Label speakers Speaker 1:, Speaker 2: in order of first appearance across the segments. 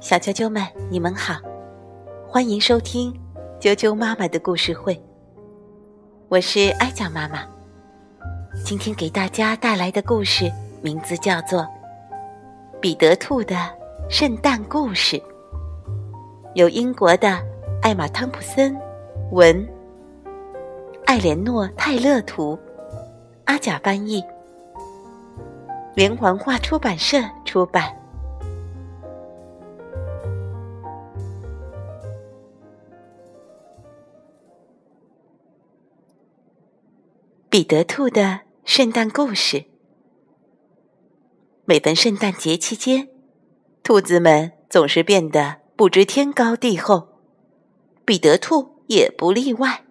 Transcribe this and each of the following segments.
Speaker 1: 小啾啾们，你们好，欢迎收听啾啾妈妈的故事会。我是艾酱妈妈，今天给大家带来的故事名字叫做《彼得兔的圣诞故事》，由英国的艾玛·汤普森文、艾莲诺·泰勒图、阿甲翻译，连环画出版社出版。彼得兔的圣诞故事。每逢圣诞节期间，兔子们总是变得不知天高地厚，彼得兔也不例外。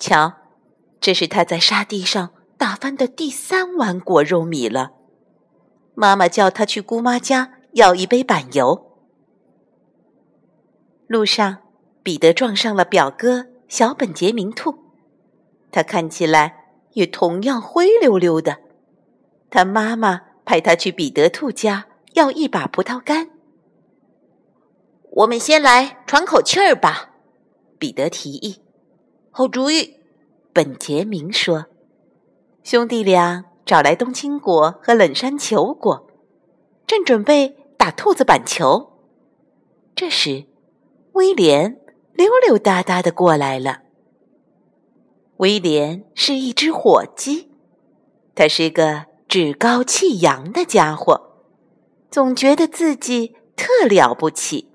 Speaker 1: 瞧，这是他在沙地上打翻的第三碗果肉米了。妈妈叫他去姑妈家要一杯板油。路上，彼得撞上了表哥小本杰明兔。他看起来也同样灰溜溜的。他妈妈派他去彼得兔家要一把葡萄干。我们先来喘口气儿吧，彼得提议。
Speaker 2: 好主意，
Speaker 1: 本杰明说。兄弟俩找来冬青果和冷山球果，正准备打兔子板球。这时，威廉溜溜达达的过来了。威廉是一只火鸡，他是个趾高气扬的家伙，总觉得自己特了不起。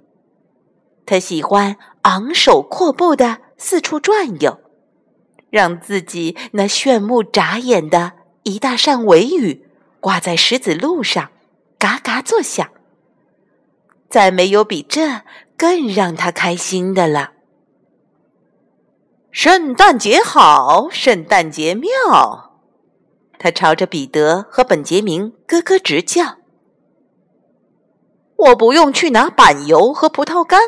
Speaker 1: 他喜欢昂首阔步的四处转悠，让自己那炫目眨眼的一大扇尾羽挂在石子路上，嘎嘎作响。再没有比这更让他开心的了。
Speaker 2: 圣诞节好，圣诞节妙！
Speaker 1: 他朝着彼得和本杰明咯咯直叫。
Speaker 2: 我不用去拿板油和葡萄干，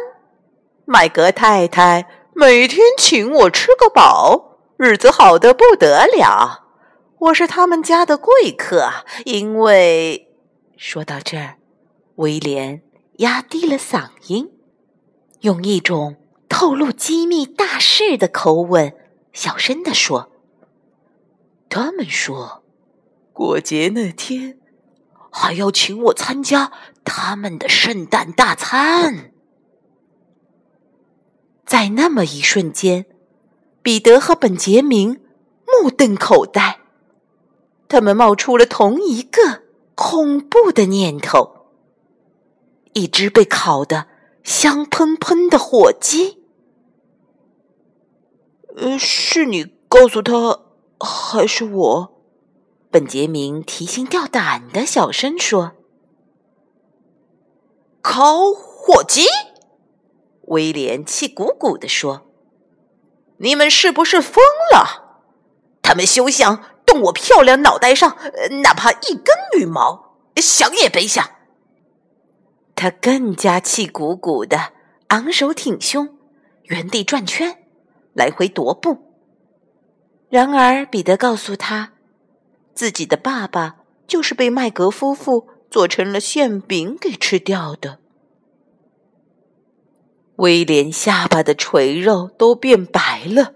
Speaker 2: 麦格太太每天请我吃个饱，日子好的不得了。我是他们家的贵客，因为……
Speaker 1: 说到这儿，威廉压低了嗓音，用一种。透露机密大事的口吻，小声地说：“
Speaker 2: 他们说，过节那天还要请我参加他们的圣诞大餐。”
Speaker 1: 在那么一瞬间，彼得和本杰明目瞪口呆，他们冒出了同一个恐怖的念头：一只被烤的香喷喷的火鸡。
Speaker 2: 呃，是你告诉他，还是我？
Speaker 1: 本杰明提心吊胆的小声说：“
Speaker 2: 烤火鸡。”
Speaker 1: 威廉气鼓鼓的说：“
Speaker 2: 你们是不是疯了？他们休想动我漂亮脑袋上哪怕一根羽毛，想也别想！”
Speaker 1: 他更加气鼓鼓的，昂首挺胸，原地转圈。来回踱步。然而，彼得告诉他，自己的爸爸就是被麦格夫妇做成了馅饼给吃掉的。威廉下巴的垂肉都变白了。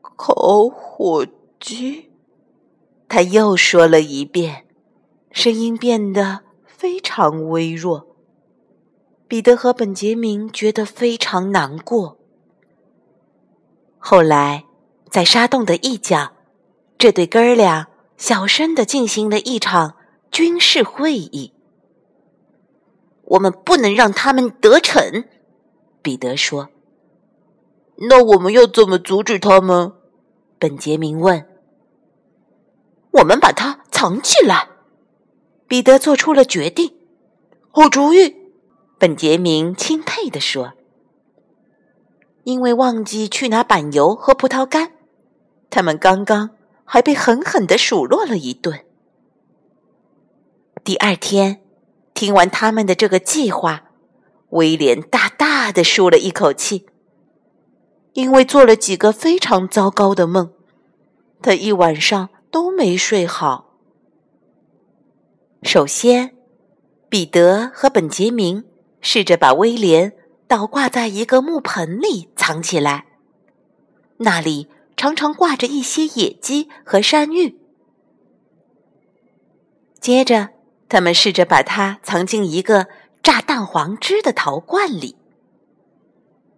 Speaker 2: 烤火鸡，
Speaker 1: 他又说了一遍，声音变得非常微弱。彼得和本杰明觉得非常难过。后来，在沙洞的一角，这对哥儿俩小声的进行了一场军事会议。我们不能让他们得逞，彼得说。
Speaker 2: 那我们要怎么阻止他们？
Speaker 1: 本杰明问。
Speaker 2: 我们把它藏起来。
Speaker 1: 彼得做出了决定。
Speaker 2: 好主意，
Speaker 1: 本杰明钦佩地说。因为忘记去拿板油和葡萄干，他们刚刚还被狠狠的数落了一顿。第二天，听完他们的这个计划，威廉大大的舒了一口气，因为做了几个非常糟糕的梦，他一晚上都没睡好。首先，彼得和本杰明试着把威廉倒挂在一个木盆里藏起来，那里常常挂着一些野鸡和山芋。接着，他们试着把它藏进一个榨蛋黄汁的陶罐里。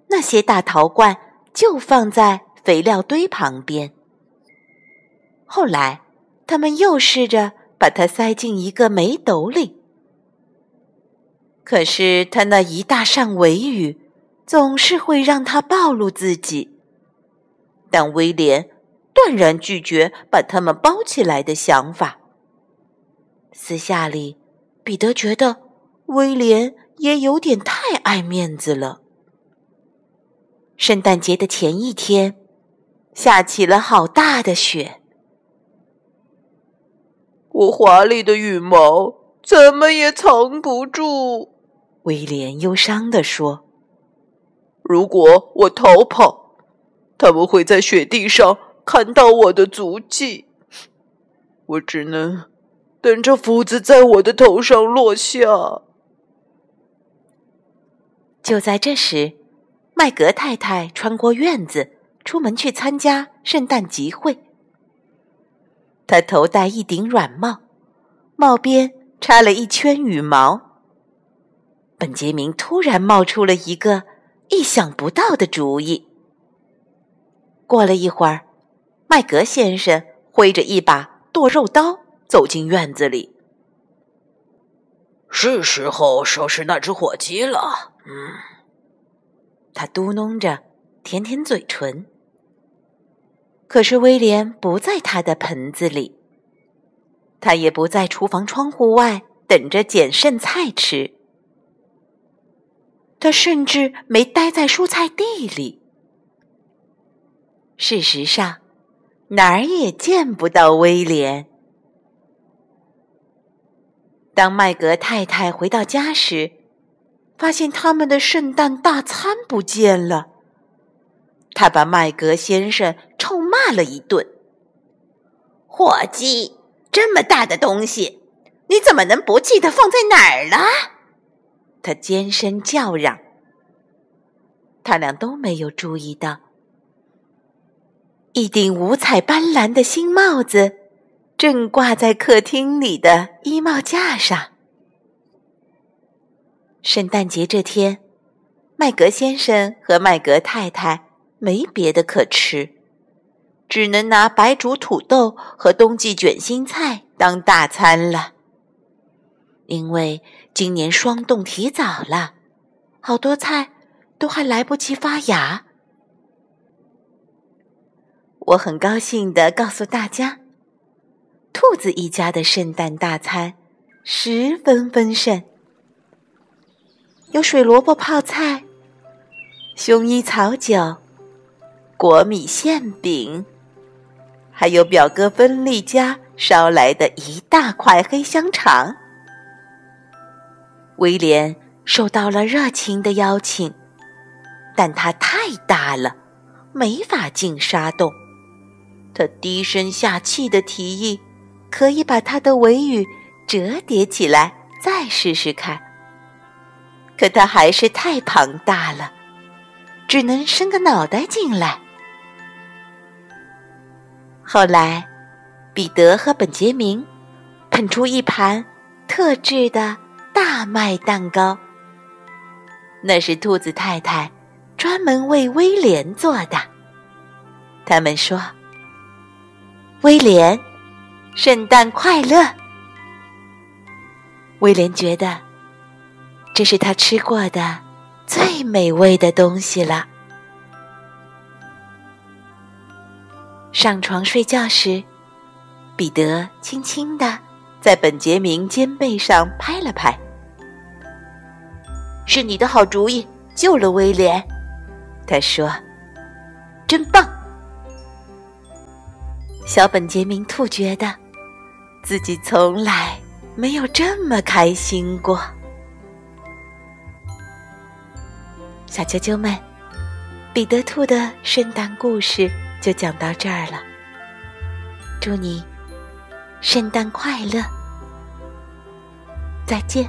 Speaker 1: 那些大陶罐就放在肥料堆旁边。后来，他们又试着把它塞进一个煤斗里。可是，他那一大扇尾羽总是会让他暴露自己。但威廉断然拒绝把它们包起来的想法。私下里，彼得觉得威廉也有点太爱面子了。圣诞节的前一天，下起了好大的雪。
Speaker 2: 我华丽的羽毛怎么也藏不住，
Speaker 1: 威廉忧伤地说：“
Speaker 2: 如果我逃跑，他们会在雪地上看到我的足迹。我只能……”等着斧子在我的头上落下。
Speaker 1: 就在这时，麦格太太穿过院子，出门去参加圣诞集会。她头戴一顶软帽，帽边插了一圈羽毛。本杰明突然冒出了一个意想不到的主意。过了一会儿，麦格先生挥着一把剁肉刀。走进院子里，
Speaker 2: 是时候收拾那只火鸡了。嗯，
Speaker 1: 他嘟哝着，舔舔嘴唇。可是威廉不在他的盆子里，他也不在厨房窗户外等着捡剩菜吃，他甚至没待在蔬菜地里。事实上，哪儿也见不到威廉。当麦格太太回到家时，发现他们的圣诞大餐不见了。他把麦格先生臭骂了一顿：“伙计，这么大的东西，你怎么能不记得放在哪儿了？”他尖声叫嚷。他俩都没有注意到，一顶五彩斑斓的新帽子。正挂在客厅里的衣帽架上。圣诞节这天，麦格先生和麦格太太没别的可吃，只能拿白煮土豆和冬季卷心菜当大餐了。因为今年霜冻提早了，好多菜都还来不及发芽。我很高兴的告诉大家。兔子一家的圣诞大餐十分丰盛，有水萝卜泡菜、薰衣草酒、果米馅饼，还有表哥芬利家捎来的一大块黑香肠。威廉受到了热情的邀请，但他太大了，没法进沙洞。他低声下气的提议。可以把他的尾羽折叠起来，再试试看。可他还是太庞大了，只能伸个脑袋进来。后来，彼得和本杰明捧出一盘特制的大麦蛋糕，那是兔子太太专门为威廉做的。他们说：“威廉。”圣诞快乐！威廉觉得这是他吃过的最美味的东西了。上床睡觉时，彼得轻轻的在本杰明肩背上拍了拍：“是你的好主意，救了威廉。”他说：“真棒！”小本杰明兔觉得。自己从来没有这么开心过。小啾啾们，彼得兔的圣诞故事就讲到这儿了。祝你圣诞快乐，再见。